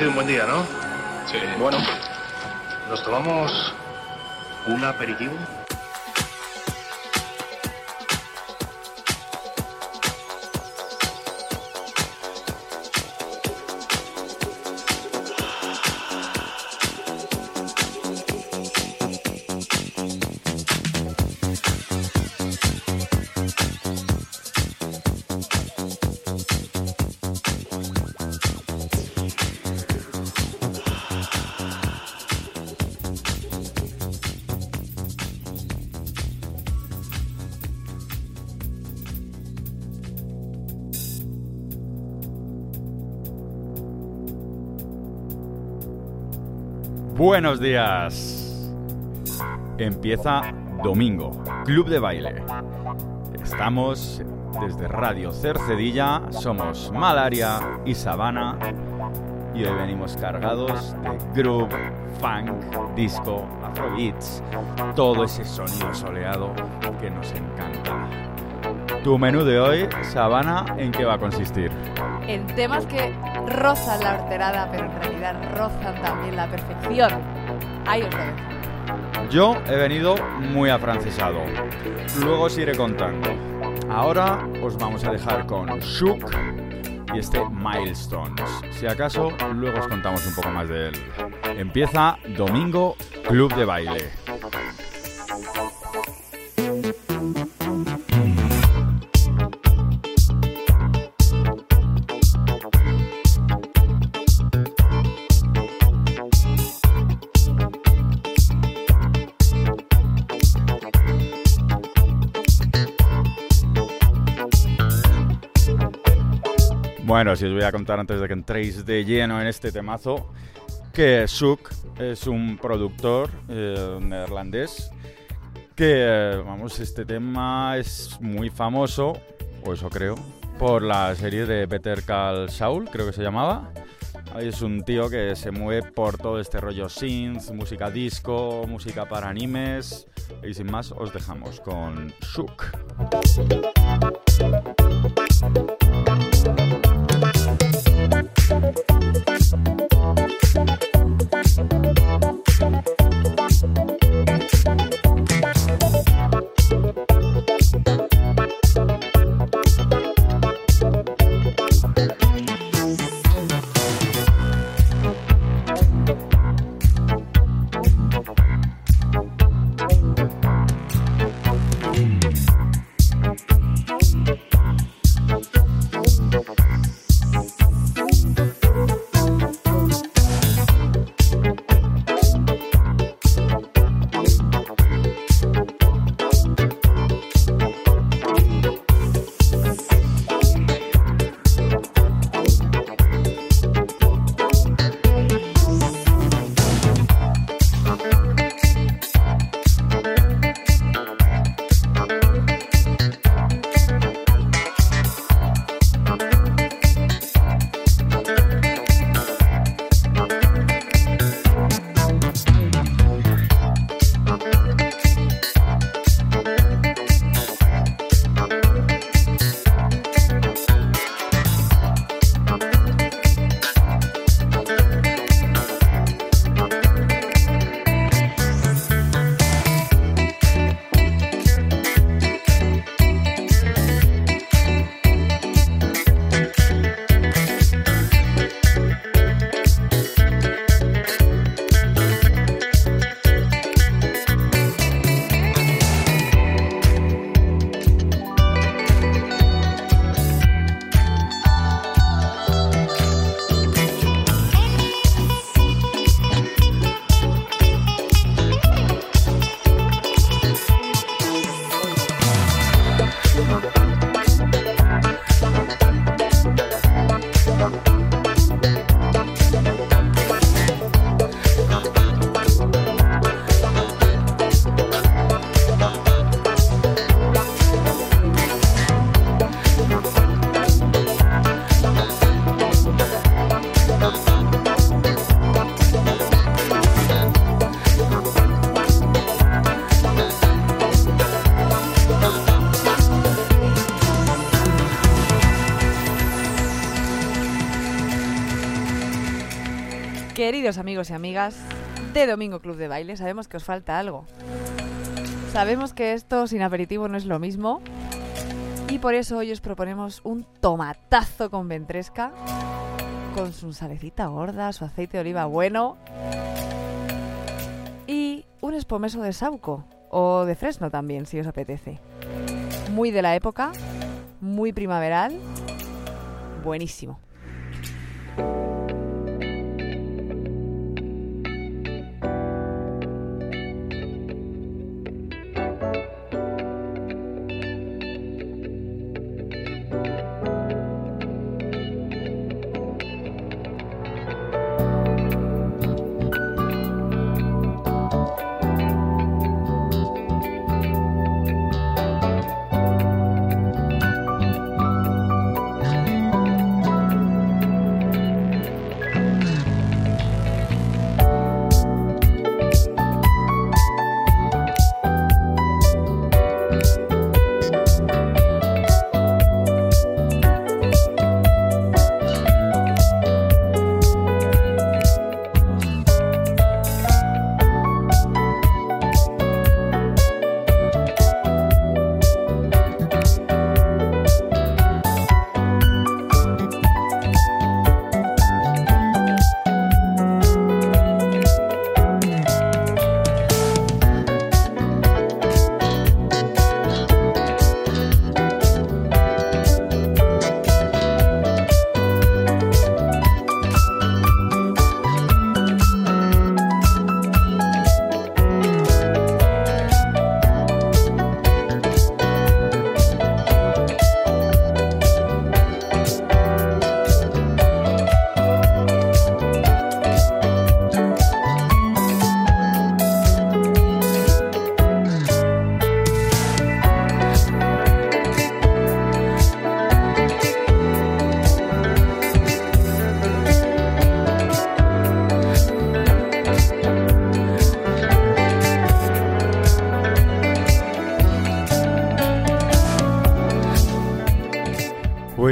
sido un buen día, ¿no? Sí. Bueno. ¿Nos tomamos un aperitivo? Buenos días. Empieza domingo, Club de Baile. Estamos desde Radio Cercedilla, somos Malaria y Sabana y hoy venimos cargados de groove, funk, disco, afrobeats, todo ese sonido soleado que nos encanta. Tu menú de hoy, Sabana, ¿en qué va a consistir? En temas que rozan la horterada, pero en realidad rozan también la perfección. Ahí os lo. Yo he venido muy afrancesado. Luego os iré contando. Ahora os vamos a dejar con Shook y este Milestones. Si acaso, luego os contamos un poco más de él. Empieza domingo, Club de Baile. Bueno, si os voy a contar antes de que entréis de lleno en este temazo, que Suk es un productor eh, neerlandés que, vamos, este tema es muy famoso, o eso creo, por la serie de Better Call Saul, creo que se llamaba. Es un tío que se mueve por todo este rollo synth, música disco, música para animes. Y sin más, os dejamos con Shook. Queridos amigos y amigas de Domingo Club de Baile, sabemos que os falta algo. Sabemos que esto sin aperitivo no es lo mismo. Y por eso hoy os proponemos un tomatazo con ventresca. Con su salecita gorda, su aceite de oliva bueno. Y un espumoso de sauco. O de fresno también, si os apetece. Muy de la época. Muy primaveral. Buenísimo.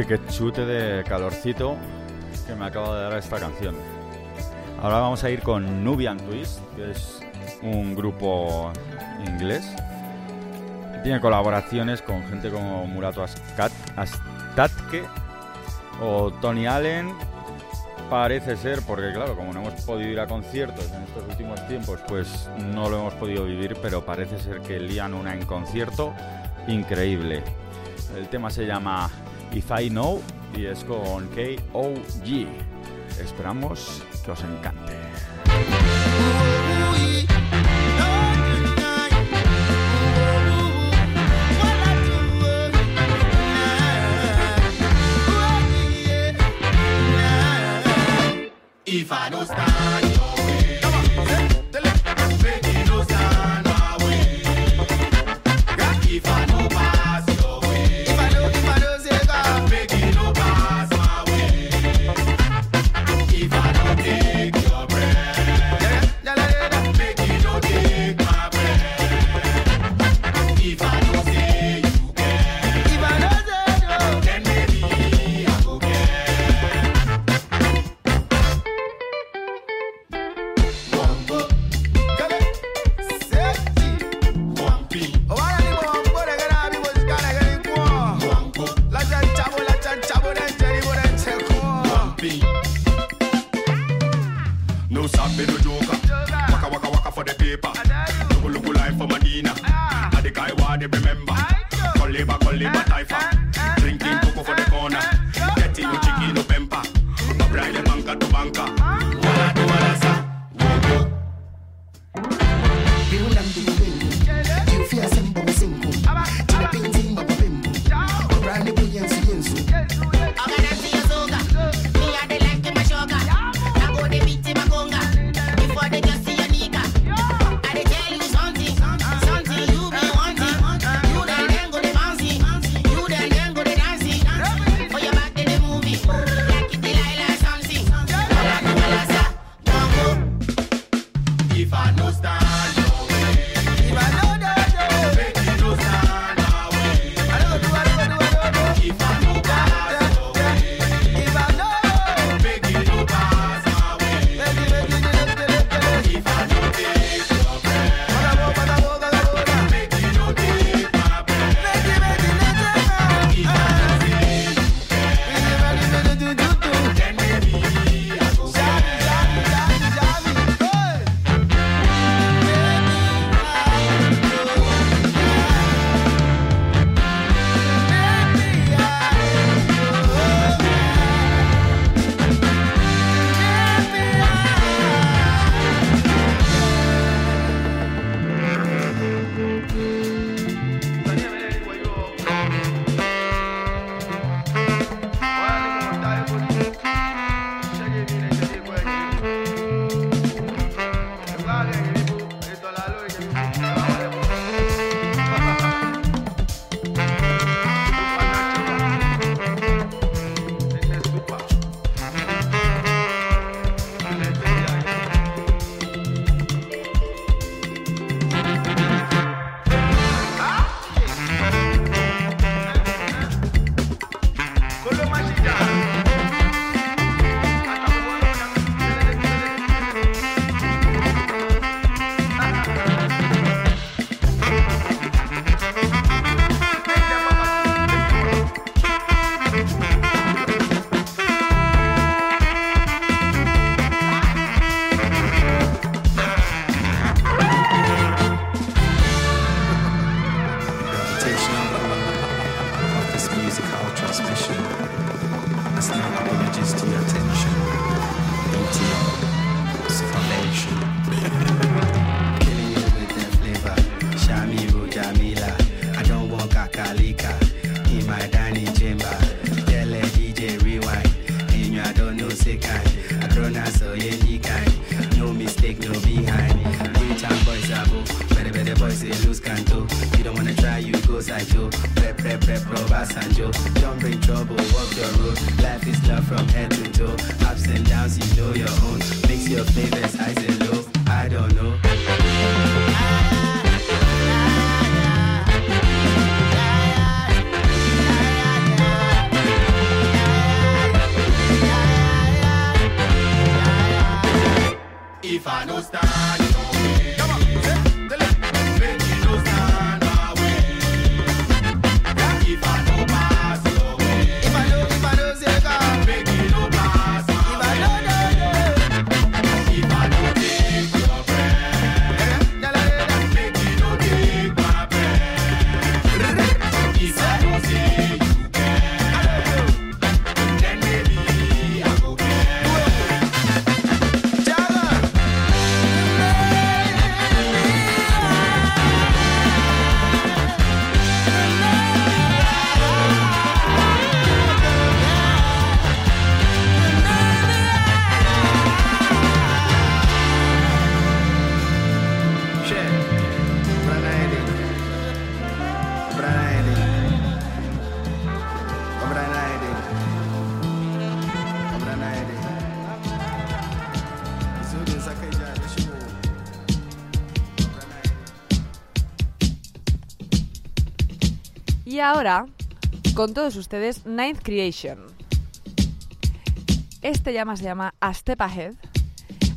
Qué chute de calorcito que me acaba de dar esta canción. Ahora vamos a ir con Nubian Twist, que es un grupo inglés. Tiene colaboraciones con gente como Murato Astatke o Tony Allen. Parece ser, porque claro, como no hemos podido ir a conciertos en estos últimos tiempos, pues no lo hemos podido vivir, pero parece ser que lían una en concierto increíble. El tema se llama If I Know y es con K.O.G. Esperamos que os encante. If I don't stand If Y ahora, con todos ustedes, Ninth Creation. Este llama se llama Astepahead.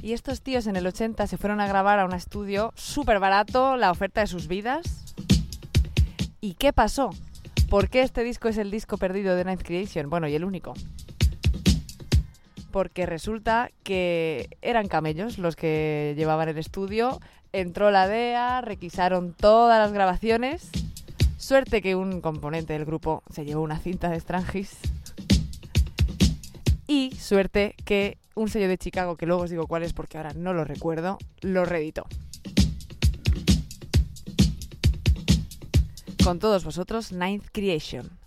Y estos tíos en el 80 se fueron a grabar a un estudio súper barato, la oferta de sus vidas. ¿Y qué pasó? ¿Por qué este disco es el disco perdido de Ninth Creation? Bueno, y el único. Porque resulta que eran camellos los que llevaban el estudio, entró la DEA, requisaron todas las grabaciones Suerte que un componente del grupo se llevó una cinta de Strangis. Y suerte que un sello de Chicago, que luego os digo cuál es porque ahora no lo recuerdo, lo reeditó. Con todos vosotros, Ninth Creation.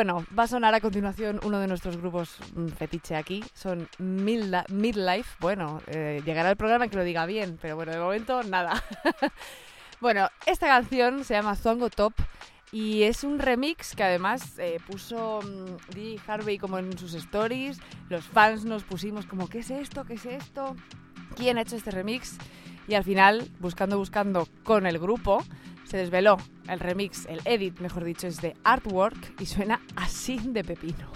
Bueno, va a sonar a continuación uno de nuestros grupos mm, fetiche aquí. Son Midlife. Bueno, eh, llegará el programa que lo diga bien, pero bueno, de momento nada. bueno, esta canción se llama Zongo Top y es un remix que además eh, puso mm, DJ Harvey como en sus stories. Los fans nos pusimos como, ¿qué es esto? ¿Qué es esto? ¿Quién ha hecho este remix? Y al final, buscando, buscando con el grupo, se desveló el remix, el edit, mejor dicho, es de Artwork y suena así de pepino.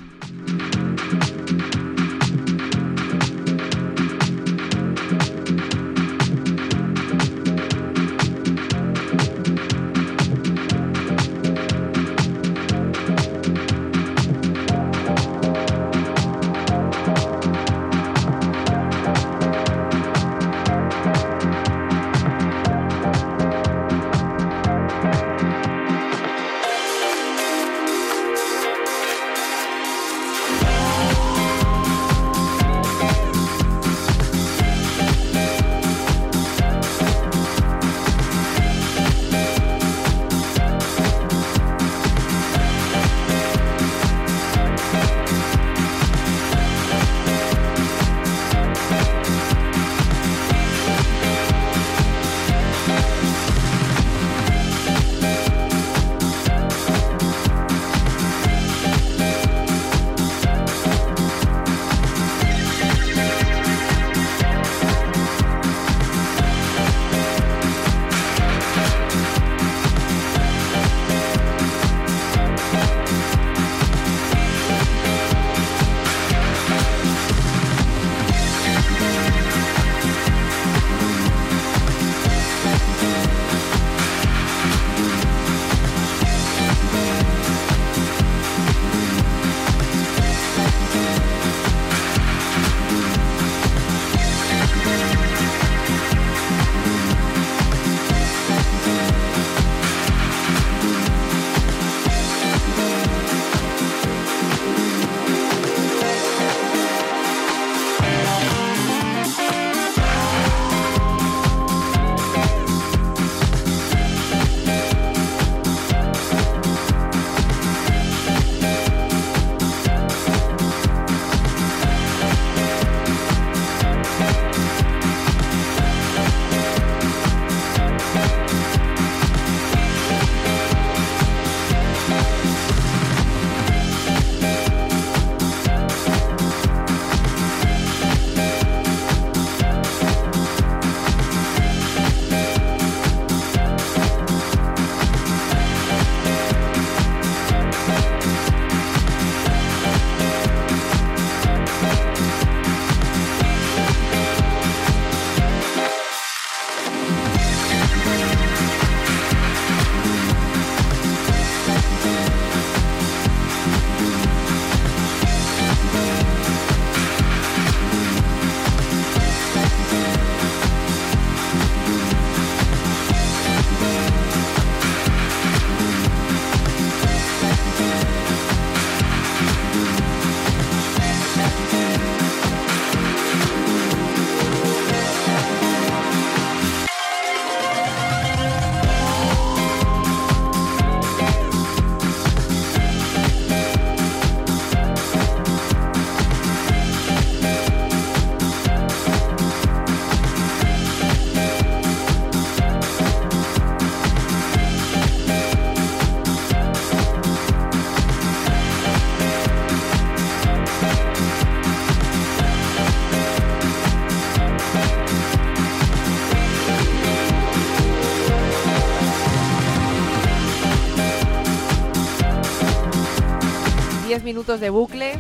Minutos de bucle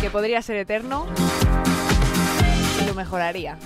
que podría ser eterno y lo mejoraría.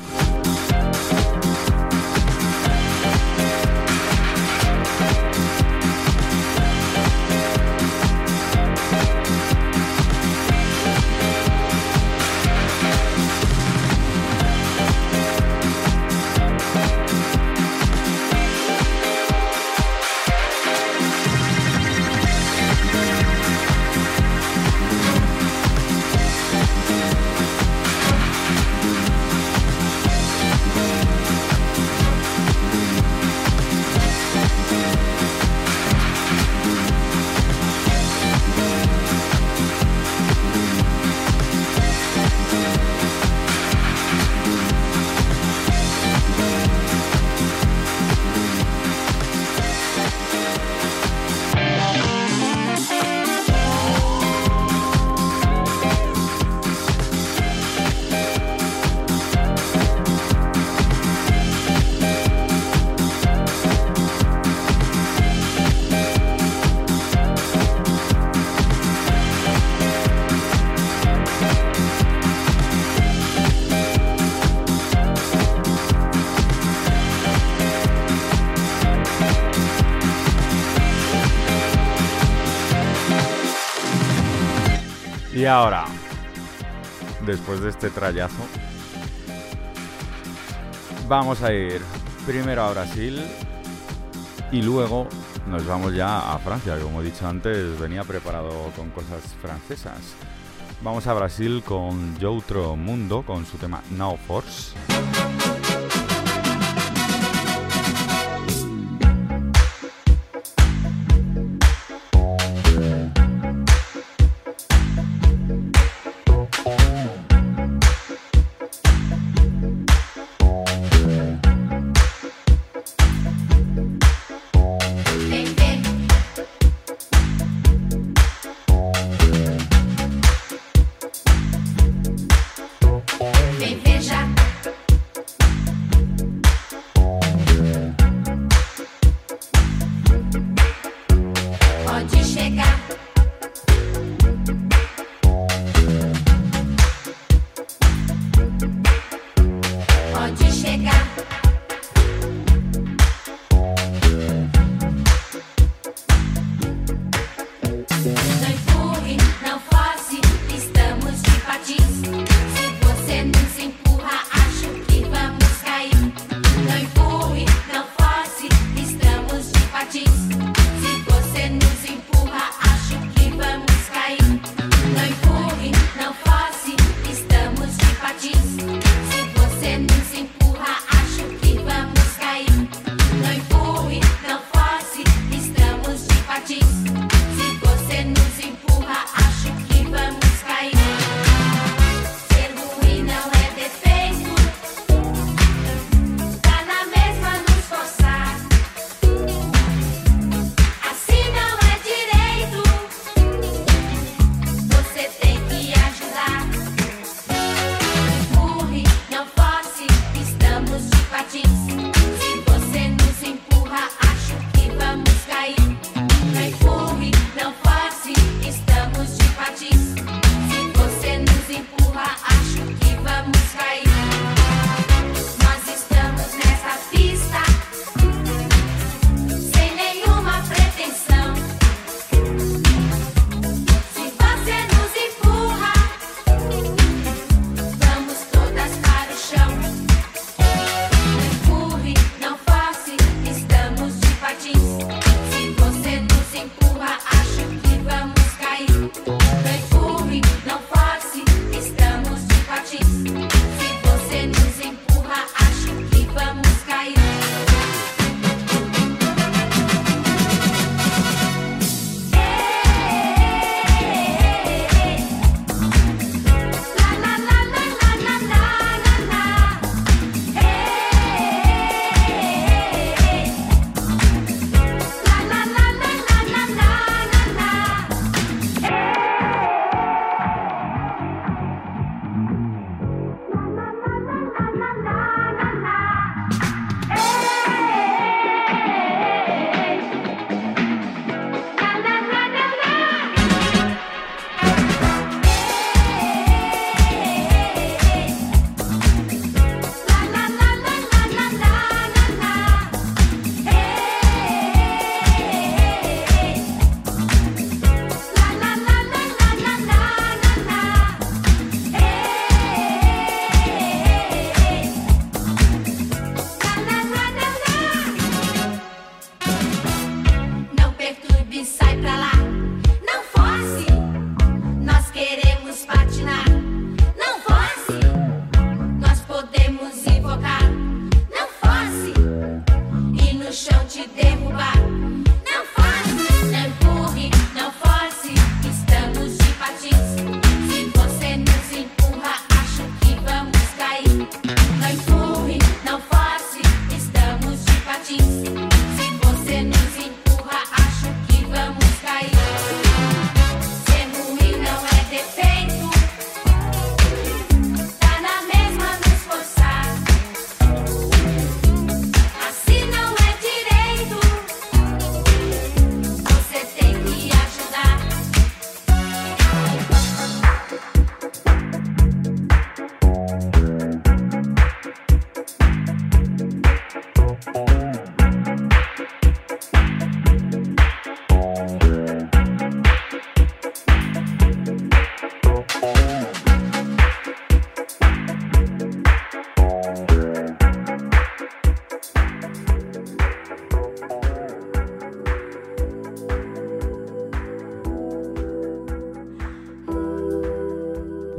ahora, después de este trayazo, vamos a ir primero a Brasil y luego nos vamos ya a Francia. Como he dicho antes, venía preparado con cosas francesas. Vamos a Brasil con Joutro Mundo con su tema Now Force.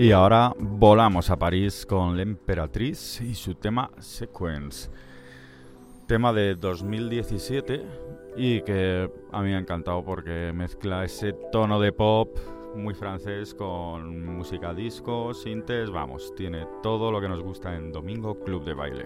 Y ahora volamos a París con la emperatriz y su tema Sequence. Tema de 2017 y que a mí me ha encantado porque mezcla ese tono de pop muy francés con música disco, sintes, vamos, tiene todo lo que nos gusta en Domingo Club de Baile.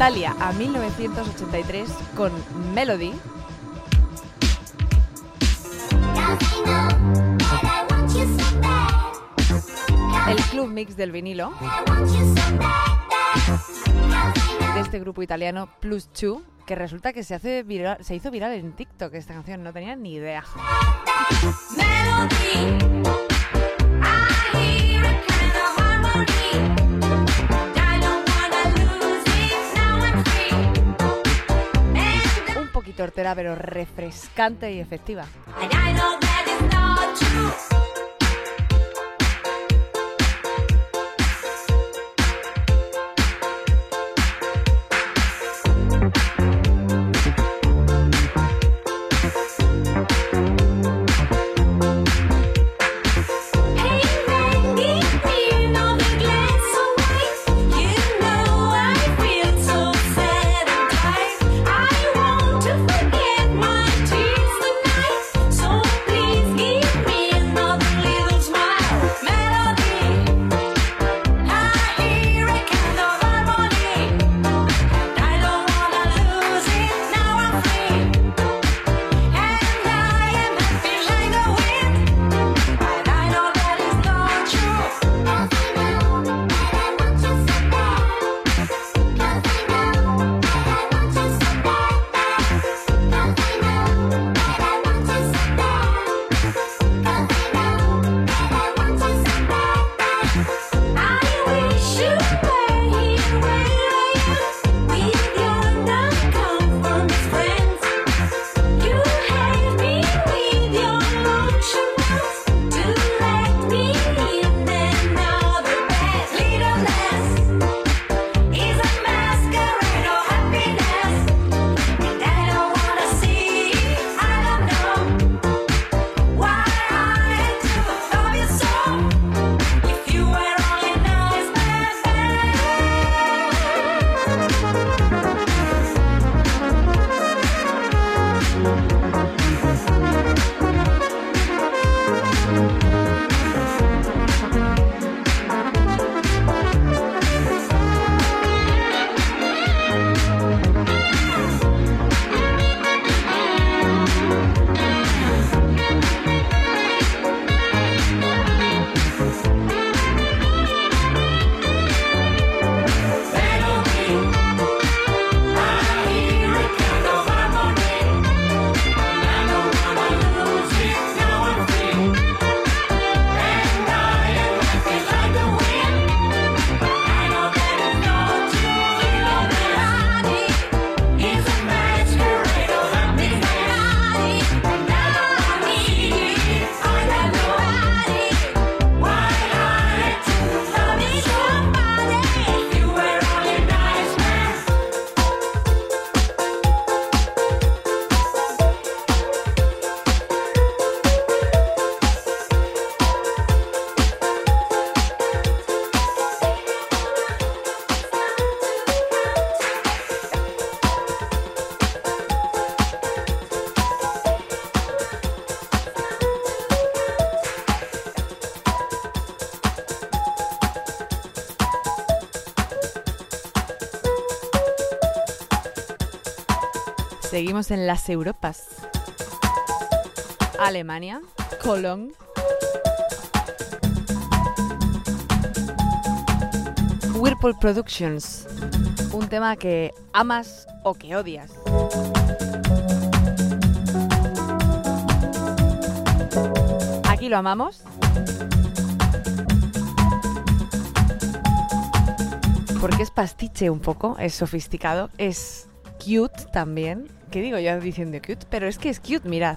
Italia a 1983 con Melody. El club mix del vinilo de este grupo italiano Plus Two, que resulta que se, hace se hizo viral en TikTok esta canción, no tenía ni idea. Melody tortera, pero refrescante y efectiva. en las Europas. Alemania, Colón. Whirlpool Productions, un tema que amas o que odias. Aquí lo amamos. Porque es pastiche un poco, es sofisticado, es cute también. ¿Qué digo yo diciendo cute? Pero es que es cute, mirad.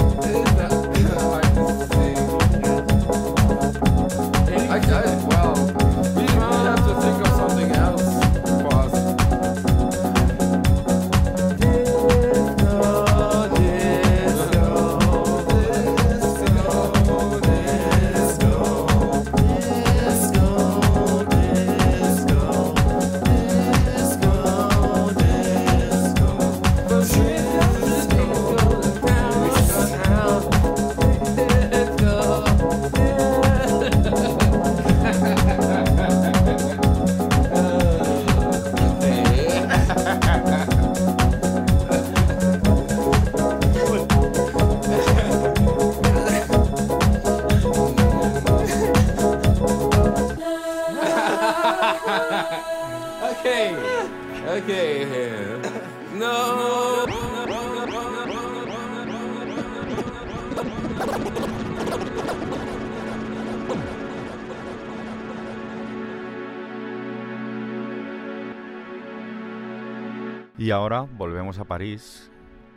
Y ahora volvemos a París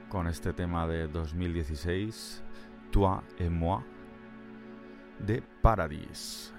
con este tema de 2016, Toi et moi, de Paradis.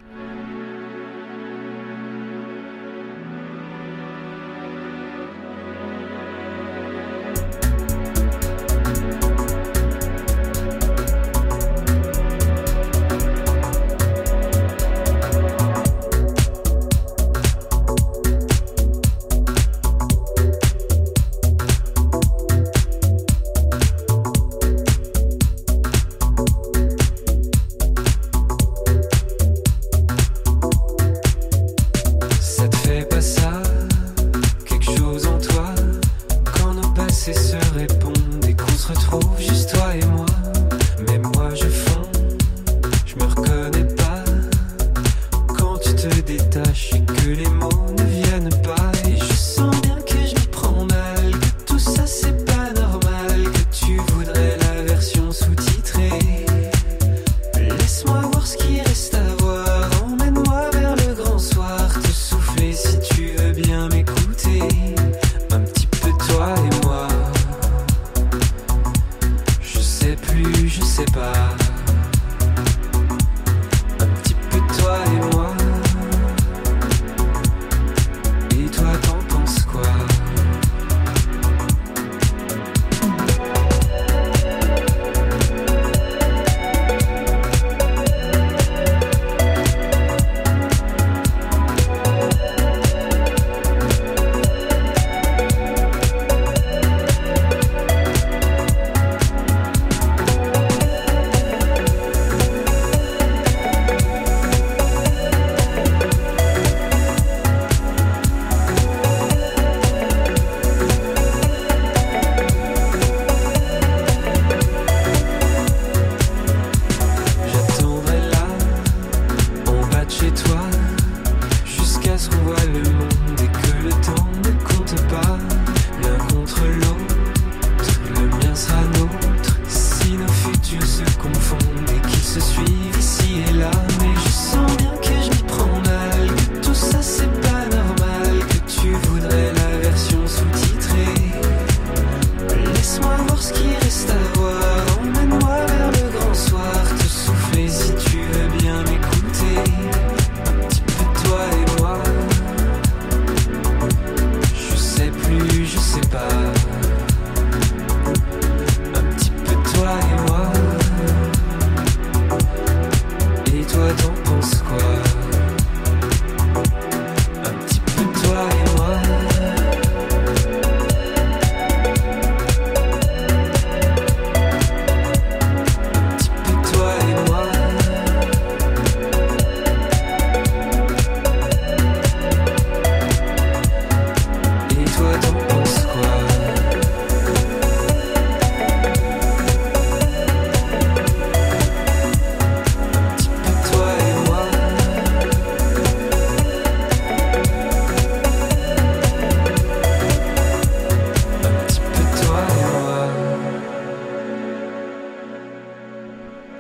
escuela.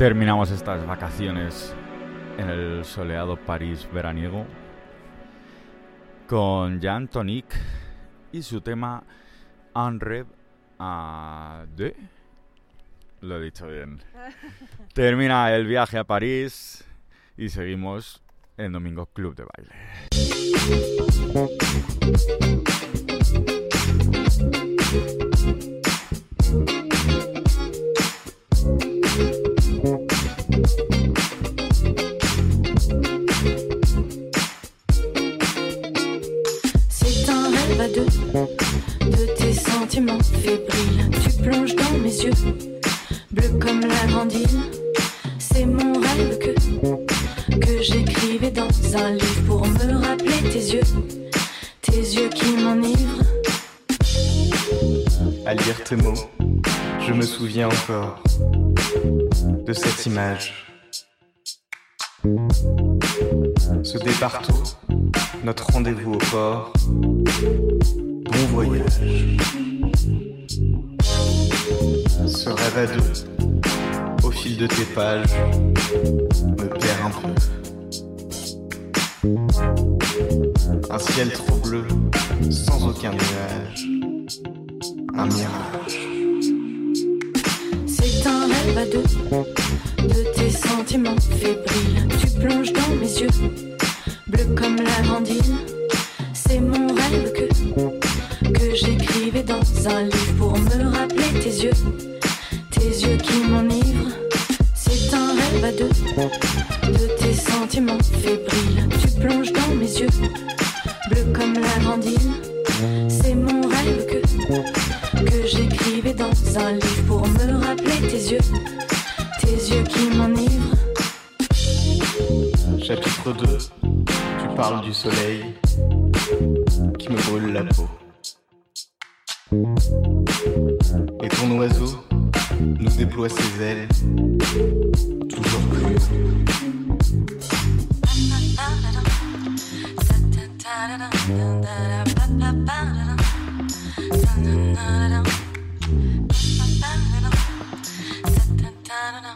Terminamos estas vacaciones en el soleado París veraniego con Jean Tonic y su tema Un rêve à deux. Lo he dicho bien. Termina el viaje a París y seguimos en Domingo Club de Baile. Ce départ, notre rendez-vous au port, na na na na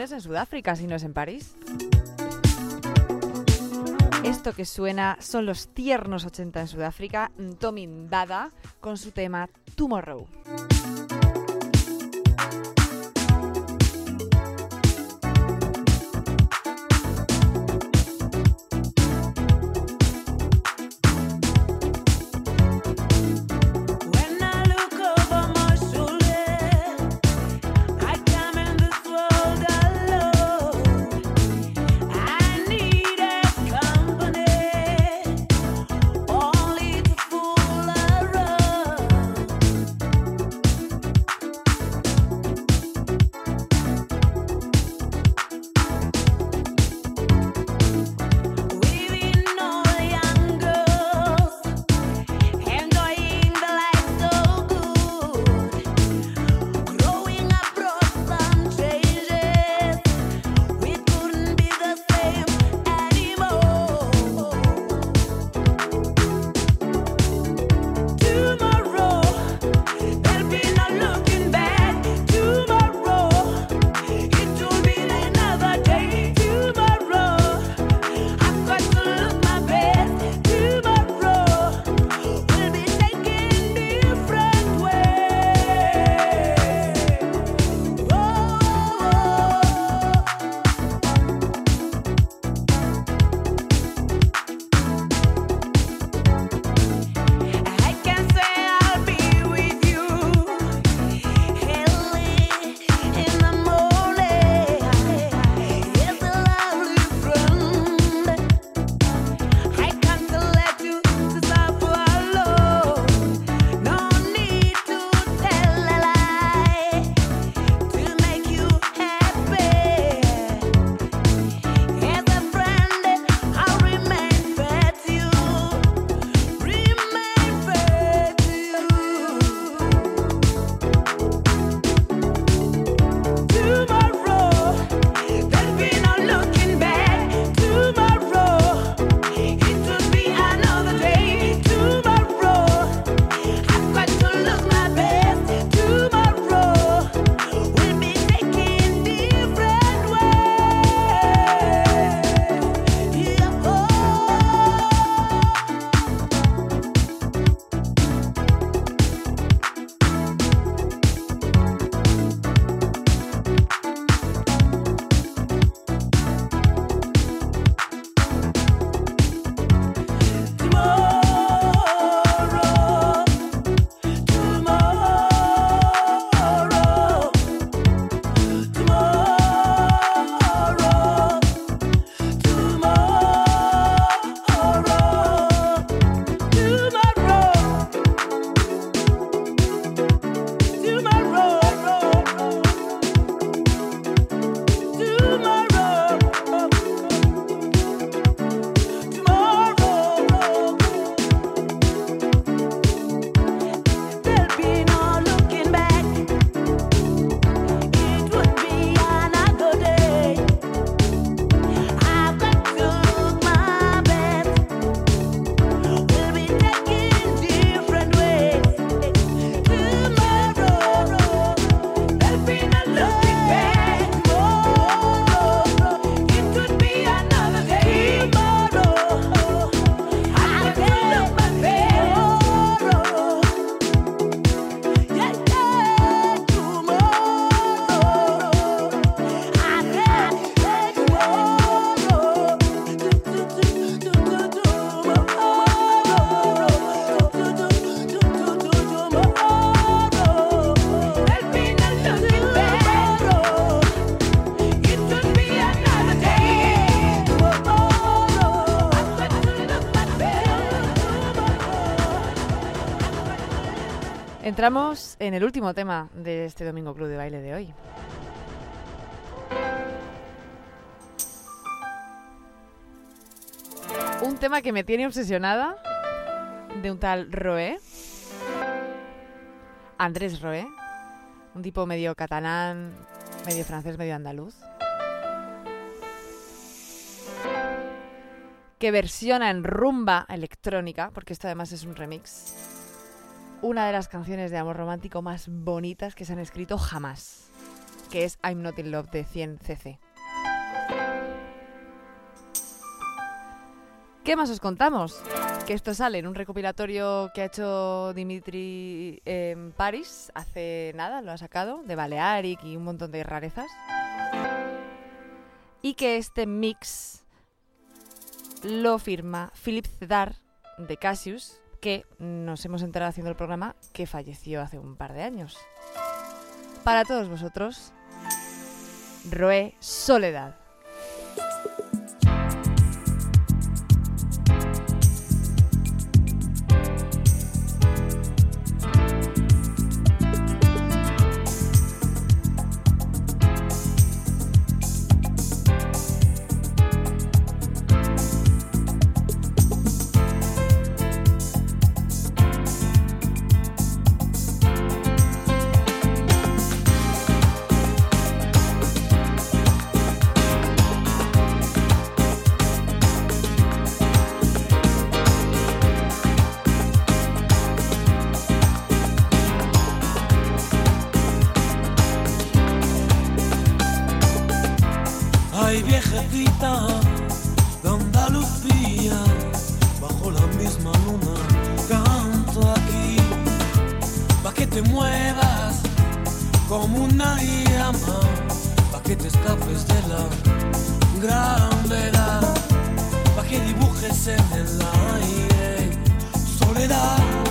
en Sudáfrica, si no es en París. Esto que suena son los tiernos 80 en Sudáfrica, Tommy Bada con su tema Tomorrow. Entramos en el último tema de este Domingo Club de Baile de hoy. Un tema que me tiene obsesionada de un tal Roé. Andrés Roé. Un tipo medio catalán, medio francés, medio andaluz. Que versiona en rumba electrónica, porque esto además es un remix, una de las canciones de amor romántico más bonitas que se han escrito jamás, que es I'm Not in Love de 100cc. ¿Qué más os contamos? Que esto sale en un recopilatorio que ha hecho Dimitri en París hace nada, lo ha sacado, de Balearic y un montón de rarezas. Y que este mix lo firma Philip Cedar de Cassius, que nos hemos enterado haciendo el programa que falleció hace un par de años. Para todos vosotros, Roé Soledad. Te muevas como una llama, pa' que te escapes de la gravedad, pa' que dibujes en el aire soledad.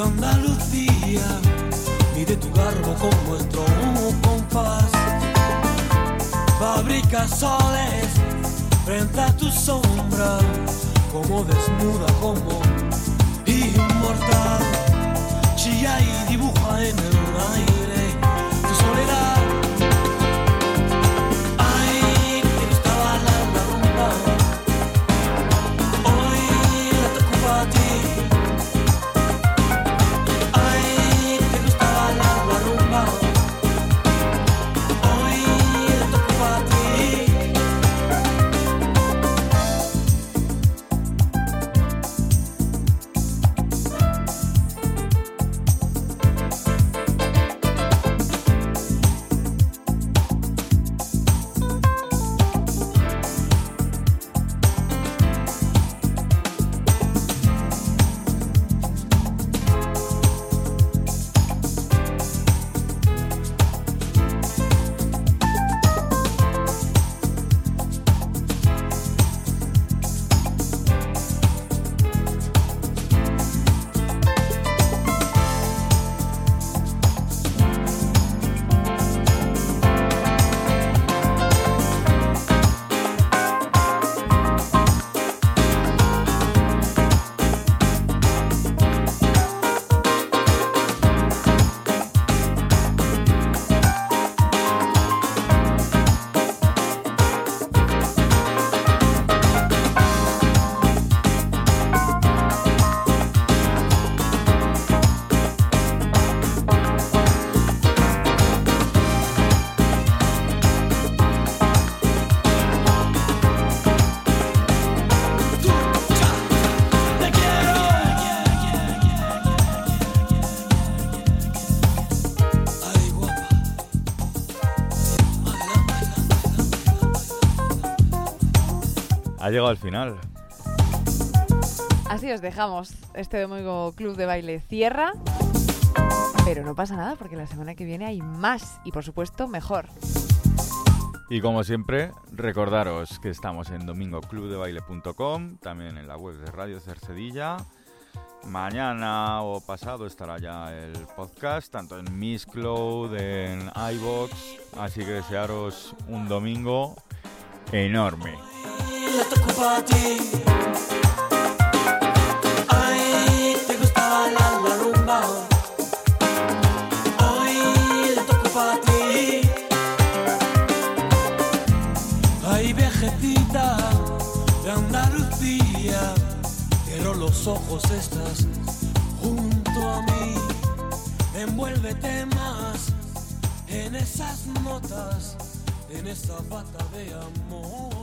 Andalucía, mide tu garbo con nuestro compás. Fabrica soles frente a tu sombra, como desnuda, como inmortal. Chilla y dibuja en el aire tu soledad. Llegado al final. Así os dejamos. Este domingo Club de Baile cierra. Pero no pasa nada porque la semana que viene hay más y por supuesto mejor. Y como siempre, recordaros que estamos en domingoclubdebaile.com, también en la web de Radio Cercedilla. Mañana o pasado estará ya el podcast, tanto en Miss Cloud, en iBox. Así que desearos un domingo enorme. Pa' ti. Ay, te gustaba la, la rumba. Hoy le tocó pa' ti. Ay, viejecita de Andalucía, cierro los ojos, estás junto a mí. Envuélvete más en esas notas, en esa bata de amor.